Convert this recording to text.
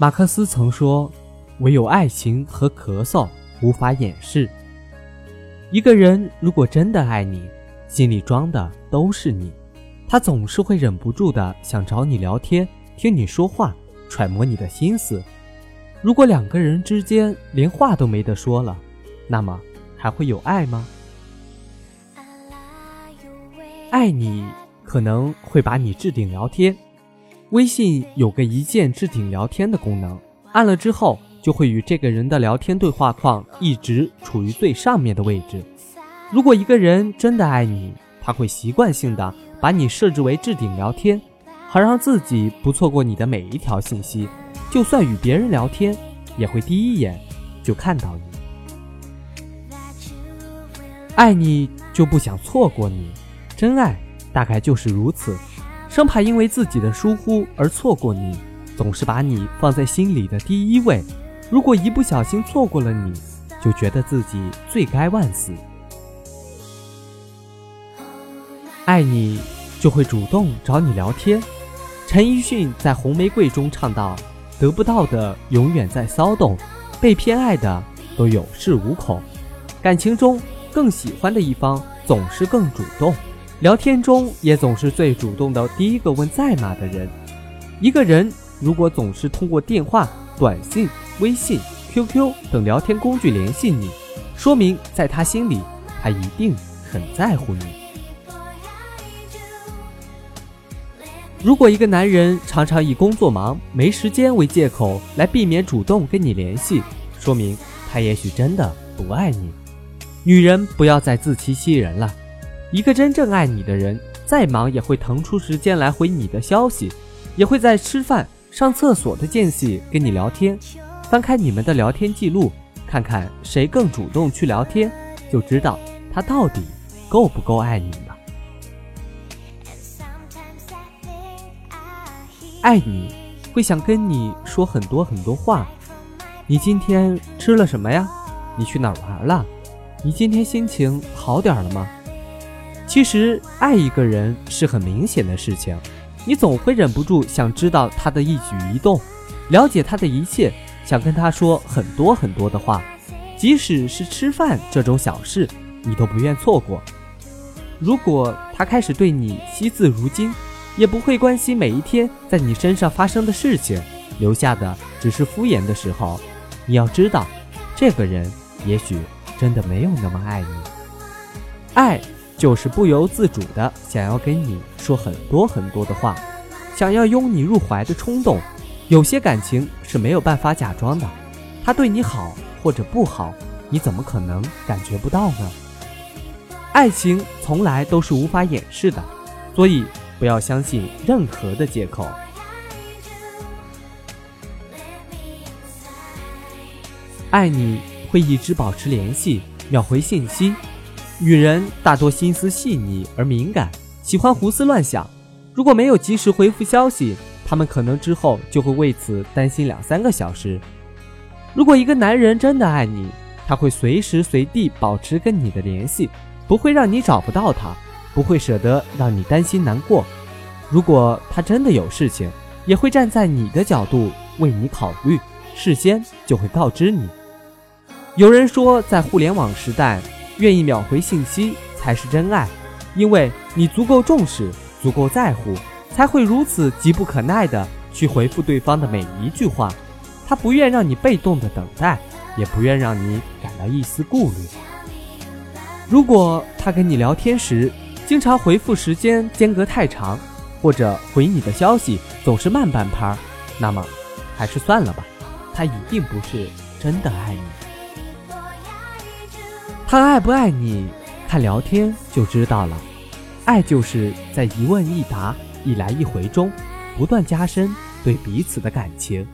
马克思曾说：“唯有爱情和咳嗽无法掩饰。”一个人如果真的爱你，心里装的都是你，他总是会忍不住的想找你聊天，听你说话，揣摩你的心思。如果两个人之间连话都没得说了，那么还会有爱吗？爱你可能会把你置顶聊天。微信有个一键置顶聊天的功能，按了之后就会与这个人的聊天对话框一直处于最上面的位置。如果一个人真的爱你，他会习惯性的把你设置为置顶聊天，好让自己不错过你的每一条信息。就算与别人聊天，也会第一眼就看到你。爱你就不想错过你，真爱大概就是如此。生怕因为自己的疏忽而错过你，总是把你放在心里的第一位。如果一不小心错过了你，就觉得自己罪该万死。爱你就会主动找你聊天。陈奕迅在《红玫瑰》中唱道：“得不到的永远在骚动，被偏爱的都有恃无恐。感情中更喜欢的一方总是更主动。”聊天中也总是最主动的，第一个问在吗的人。一个人如果总是通过电话、短信、微信、QQ 等聊天工具联系你，说明在他心里，他一定很在乎你。如果一个男人常常以工作忙、没时间为借口来避免主动跟你联系，说明他也许真的不爱你。女人不要再自欺欺人了。一个真正爱你的人，再忙也会腾出时间来回你的消息，也会在吃饭、上厕所的间隙跟你聊天。翻开你们的聊天记录，看看谁更主动去聊天，就知道他到底够不够爱你了。爱你会想跟你说很多很多话。你今天吃了什么呀？你去哪儿玩了？你今天心情好点了吗？其实爱一个人是很明显的事情，你总会忍不住想知道他的一举一动，了解他的一切，想跟他说很多很多的话，即使是吃饭这种小事，你都不愿错过。如果他开始对你惜字如金，也不会关心每一天在你身上发生的事情，留下的只是敷衍的时候，你要知道，这个人也许真的没有那么爱你，爱。就是不由自主的想要跟你说很多很多的话，想要拥你入怀的冲动。有些感情是没有办法假装的，他对你好或者不好，你怎么可能感觉不到呢？爱情从来都是无法掩饰的，所以不要相信任何的借口。爱你会一直保持联系，秒回信息。女人大多心思细腻而敏感，喜欢胡思乱想。如果没有及时回复消息，她们可能之后就会为此担心两三个小时。如果一个男人真的爱你，他会随时随地保持跟你的联系，不会让你找不到他，不会舍得让你担心难过。如果他真的有事情，也会站在你的角度为你考虑，事先就会告知你。有人说，在互联网时代。愿意秒回信息才是真爱，因为你足够重视，足够在乎，才会如此急不可耐的去回复对方的每一句话。他不愿让你被动的等待，也不愿让你感到一丝顾虑。如果他跟你聊天时，经常回复时间间隔太长，或者回你的消息总是慢半拍，那么还是算了吧，他一定不是真的爱你。他爱不爱你，看聊天就知道了。爱就是在一问一答、一来一回中，不断加深对彼此的感情。